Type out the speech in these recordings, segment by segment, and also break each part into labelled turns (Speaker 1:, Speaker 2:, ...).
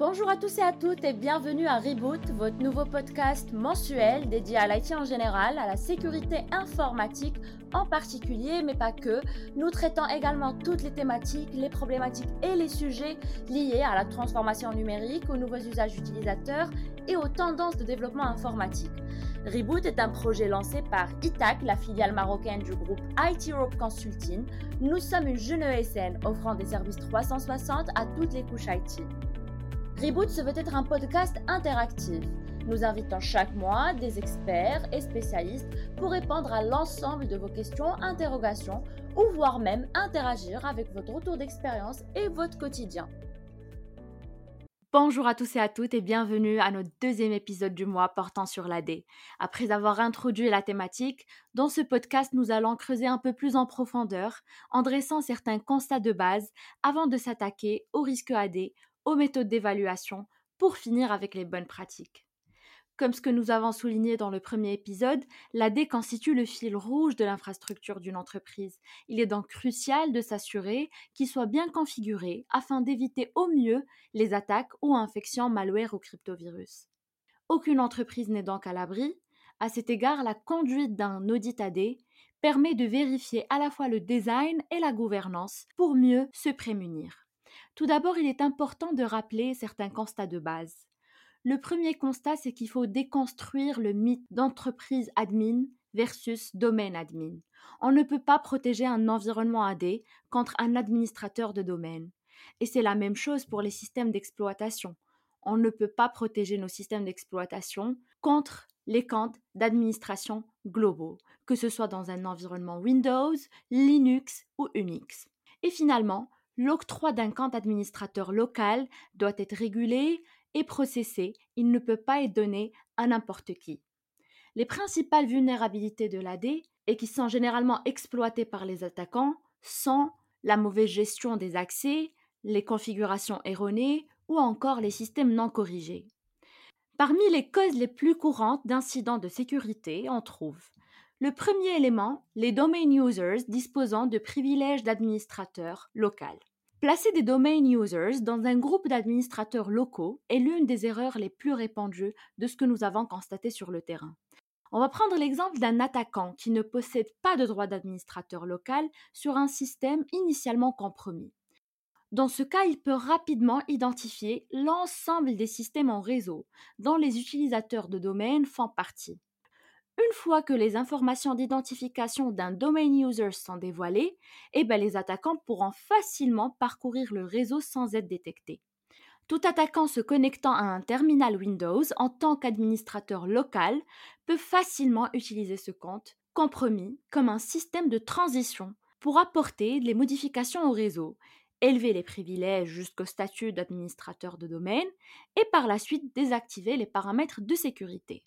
Speaker 1: Bonjour à tous et à toutes et bienvenue à Reboot, votre nouveau podcast mensuel dédié à l'IT en général, à la sécurité informatique en particulier, mais pas que. Nous traitons également toutes les thématiques, les problématiques et les sujets liés à la transformation numérique, aux nouveaux usages utilisateurs et aux tendances de développement informatique. Reboot est un projet lancé par ITAC, la filiale marocaine du groupe IT Europe Consulting. Nous sommes une jeune ESN offrant des services 360 à toutes les couches IT. Reboot se veut être un podcast interactif. Nous invitons chaque mois des experts et spécialistes pour répondre à l'ensemble de vos questions, interrogations ou voire même interagir avec votre retour d'expérience et votre quotidien. Bonjour à tous et à toutes et bienvenue à notre deuxième épisode du mois portant sur l'AD. Après avoir introduit la thématique, dans ce podcast nous allons creuser un peu plus en profondeur en dressant certains constats de base avant de s'attaquer aux risques AD, aux méthodes d'évaluation pour finir avec les bonnes pratiques. Comme ce que nous avons souligné dans le premier épisode, l'AD constitue le fil rouge de l'infrastructure d'une entreprise. Il est donc crucial de s'assurer qu'il soit bien configuré afin d'éviter au mieux les attaques ou infections malware ou cryptovirus. Aucune entreprise n'est donc à l'abri. À cet égard, la conduite d'un audit AD permet de vérifier à la fois le design et la gouvernance pour mieux se prémunir. Tout d'abord, il est important de rappeler certains constats de base. Le premier constat, c'est qu'il faut déconstruire le mythe d'entreprise admin versus domaine admin. On ne peut pas protéger un environnement AD contre un administrateur de domaine. Et c'est la même chose pour les systèmes d'exploitation. On ne peut pas protéger nos systèmes d'exploitation contre les comptes d'administration globaux, que ce soit dans un environnement Windows, Linux ou Unix. Et finalement, l'octroi d'un compte administrateur local doit être régulé et processé, il ne peut pas être donné à n'importe qui. Les principales vulnérabilités de l'AD, et qui sont généralement exploitées par les attaquants, sont la mauvaise gestion des accès, les configurations erronées ou encore les systèmes non corrigés. Parmi les causes les plus courantes d'incidents de sécurité, on trouve le premier élément, les domain users disposant de privilèges d'administrateur local. Placer des domain users dans un groupe d'administrateurs locaux est l'une des erreurs les plus répandues de ce que nous avons constaté sur le terrain. On va prendre l'exemple d'un attaquant qui ne possède pas de droit d'administrateur local sur un système initialement compromis. Dans ce cas, il peut rapidement identifier l'ensemble des systèmes en réseau dont les utilisateurs de domaine font partie. Une fois que les informations d'identification d'un domain user sont dévoilées, eh ben, les attaquants pourront facilement parcourir le réseau sans être détectés. Tout attaquant se connectant à un terminal Windows en tant qu'administrateur local peut facilement utiliser ce compte, compromis, comme un système de transition pour apporter des modifications au réseau, élever les privilèges jusqu'au statut d'administrateur de domaine et par la suite désactiver les paramètres de sécurité.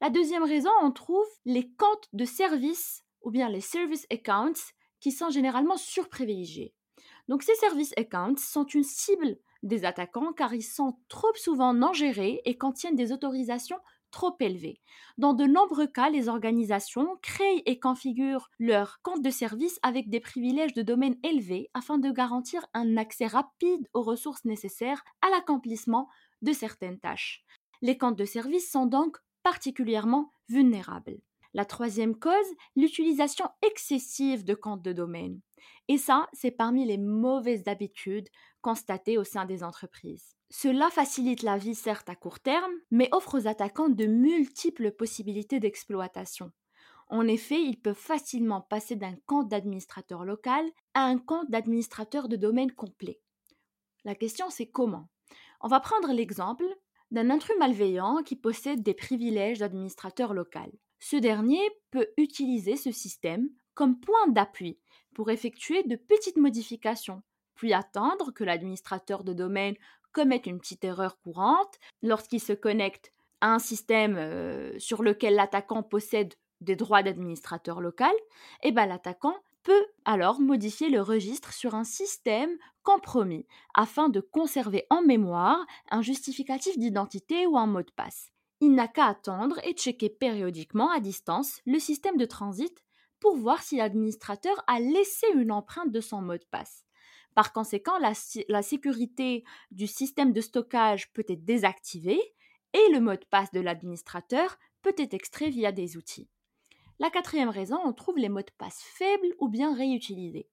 Speaker 1: La deuxième raison, on trouve les comptes de service ou bien les service accounts qui sont généralement surprivilégiés. Donc ces service accounts sont une cible des attaquants car ils sont trop souvent non gérés et contiennent des autorisations trop élevées. Dans de nombreux cas, les organisations créent et configurent leurs comptes de service avec des privilèges de domaine élevés afin de garantir un accès rapide aux ressources nécessaires à l'accomplissement de certaines tâches. Les comptes de service sont donc particulièrement vulnérables. La troisième cause, l'utilisation excessive de comptes de domaine. Et ça, c'est parmi les mauvaises habitudes constatées au sein des entreprises. Cela facilite la vie certes à court terme, mais offre aux attaquants de multiples possibilités d'exploitation. En effet, ils peuvent facilement passer d'un compte d'administrateur local à un compte d'administrateur de domaine complet. La question c'est comment? On va prendre l'exemple d'un intrus malveillant qui possède des privilèges d'administrateur local. Ce dernier peut utiliser ce système comme point d'appui pour effectuer de petites modifications, puis attendre que l'administrateur de domaine commette une petite erreur courante lorsqu'il se connecte à un système euh, sur lequel l'attaquant possède des droits d'administrateur local, et eh ben l'attaquant alors modifier le registre sur un système compromis afin de conserver en mémoire un justificatif d'identité ou un mot de passe. Il n'a qu'à attendre et checker périodiquement à distance le système de transit pour voir si l'administrateur a laissé une empreinte de son mot de passe. Par conséquent, la, sécurité du système de stockage peut être désactivée et le mot de passe de l'administrateur peut être extrait via des outils. La quatrième raison, on trouve les mots de passe faibles ou bien réutilisés.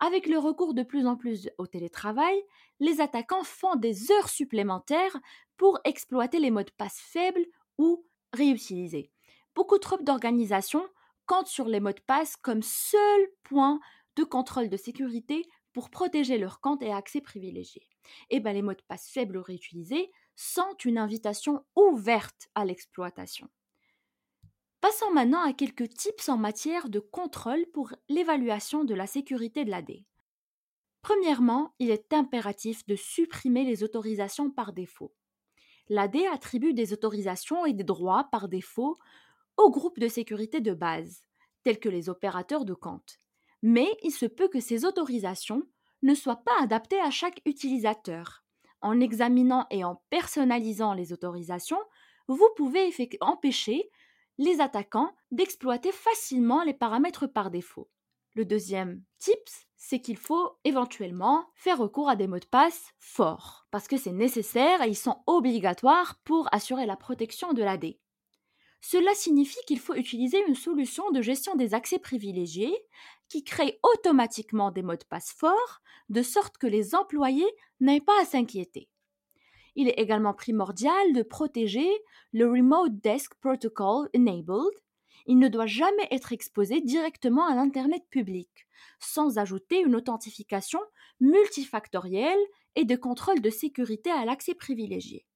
Speaker 1: Avec le recours de plus en plus au télétravail, les attaquants font des heures supplémentaires pour exploiter les mots de passe faibles ou réutilisés. Beaucoup trop d'organisations comptent sur les mots de passe comme seul point de contrôle de sécurité pour protéger leur compte et accès privilégié. Et eh bien les mots de passe faibles ou réutilisés sont une invitation ouverte à l'exploitation. Passons maintenant à quelques tips en matière de contrôle pour l'évaluation de la sécurité de l'AD. Premièrement, il est impératif de supprimer les autorisations par défaut. L'AD attribue des autorisations et des droits par défaut aux groupes de sécurité de base, tels que les opérateurs de compte. Mais il se peut que ces autorisations ne soient pas adaptées à chaque utilisateur en examinant et en personnalisant les autorisations, vous pouvez empêcher les attaquants d'exploiter facilement les paramètres par défaut. Le deuxième tips, c'est qu'il faut éventuellement faire recours à des mots de passe forts, parce que c'est nécessaire et ils sont obligatoires pour assurer la protection de l'AD. Cela signifie qu'il faut utiliser une solution de gestion des accès privilégiés qui crée automatiquement des mots de passe forts, de sorte que les employés n'aient pas à s'inquiéter. Il est également primordial de protéger le Remote Desk Protocol Enabled. Il ne doit jamais être exposé directement à l'Internet public, sans ajouter une authentification multifactorielle et de contrôle de sécurité à l'accès privilégié.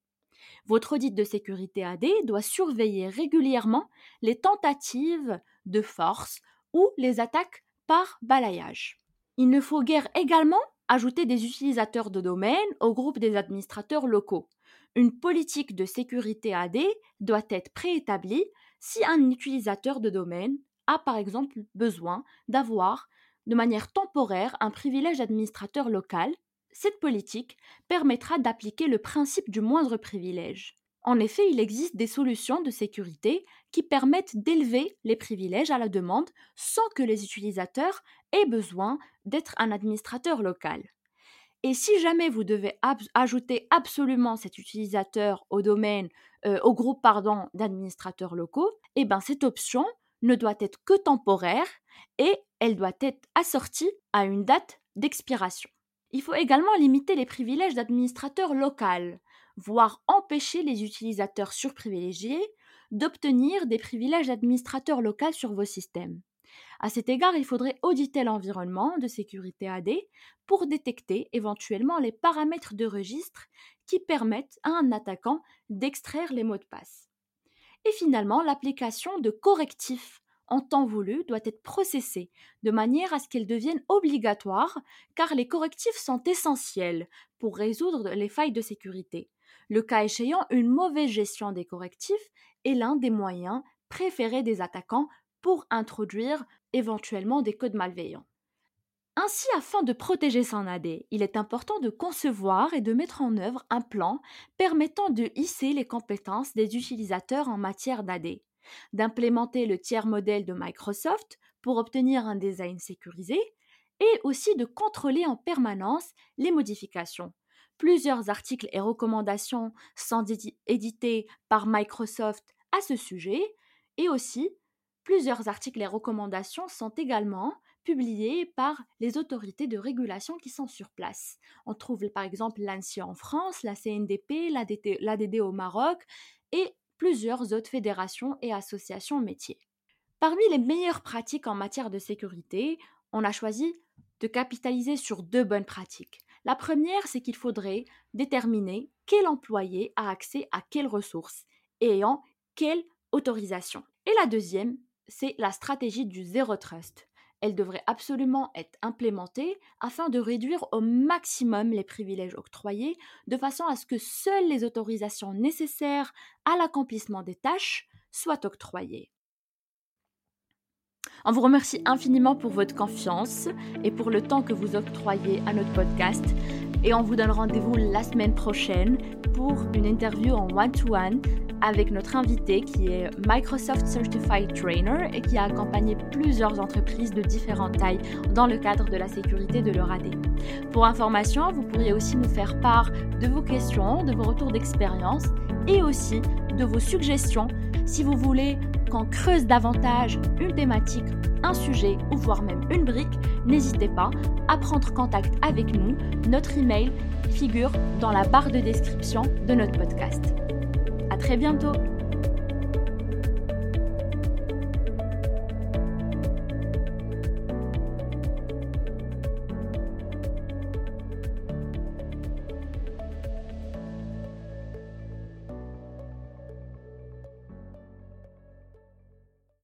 Speaker 1: Votre audit de sécurité AD doit surveiller régulièrement les tentatives de force ou les attaques par balayage. Il ne faut guère également ajouter des utilisateurs de domaine au groupe des administrateurs locaux. Une politique de sécurité AD doit être préétablie si un utilisateur de domaine a par exemple besoin d'avoir de manière temporaire un privilège d'administrateur local cette politique permettra d'appliquer le principe du moindre privilège. En effet, il existe des solutions de sécurité qui permettent d'élever les privilèges à la demande sans que les utilisateurs aient besoin d'être un administrateur local. Et si jamais vous devez ajouter absolument cet utilisateur au domaine, euh, au groupe d'administrateurs locaux, eh ben cette option ne doit être que temporaire et elle doit être assortie à une date d'expiration. Il faut également limiter les privilèges d'administrateurs local, voire empêcher les utilisateurs surprivilégiés d'obtenir des privilèges d'administrateur local sur vos systèmes. À cet égard, il faudrait auditer l'environnement de sécurité AD pour détecter éventuellement les paramètres de registre qui permettent à un attaquant d'extraire les mots de passe. Et finalement, l'application de correctifs en temps voulu doit être processée de manière à ce qu'elle devienne obligatoire car les correctifs sont essentiels pour résoudre les failles de sécurité. Le cas échéant, une mauvaise gestion des correctifs est l'un des moyens préférés des attaquants pour introduire éventuellement des codes malveillants. Ainsi, afin de protéger son AD, il est important de concevoir et de mettre en œuvre un plan permettant de hisser les compétences des utilisateurs en matière d'AD d'implémenter le tiers modèle de Microsoft pour obtenir un design sécurisé et aussi de contrôler en permanence les modifications. Plusieurs articles et recommandations sont édités par Microsoft à ce sujet et aussi plusieurs articles et recommandations sont également publiés par les autorités de régulation qui sont sur place. On trouve par exemple l'ANSI en France, la CNDP, l'ADD au Maroc et plusieurs autres fédérations et associations métiers. Parmi les meilleures pratiques en matière de sécurité, on a choisi de capitaliser sur deux bonnes pratiques. La première, c'est qu'il faudrait déterminer quel employé a accès à quelles ressources et ayant quelle autorisation. Et la deuxième, c'est la stratégie du zéro trust elle devrait absolument être implémentée afin de réduire au maximum les privilèges octroyés, de façon à ce que seules les autorisations nécessaires à l'accomplissement des tâches soient octroyées. On vous remercie infiniment pour votre confiance et pour le temps que vous octroyez à notre podcast. Et on vous donne rendez-vous la semaine prochaine pour une interview en one-to-one avec notre invité qui est Microsoft Certified Trainer et qui a accompagné plusieurs entreprises de différentes tailles dans le cadre de la sécurité de leur AD. Pour information, vous pourriez aussi nous faire part de vos questions, de vos retours d'expérience et aussi de vos suggestions si vous voulez qu'on creuse davantage une thématique, un sujet ou voire même une brique, n'hésitez pas à prendre contact avec nous. Notre email figure dans la barre de description de notre podcast. Très bientôt!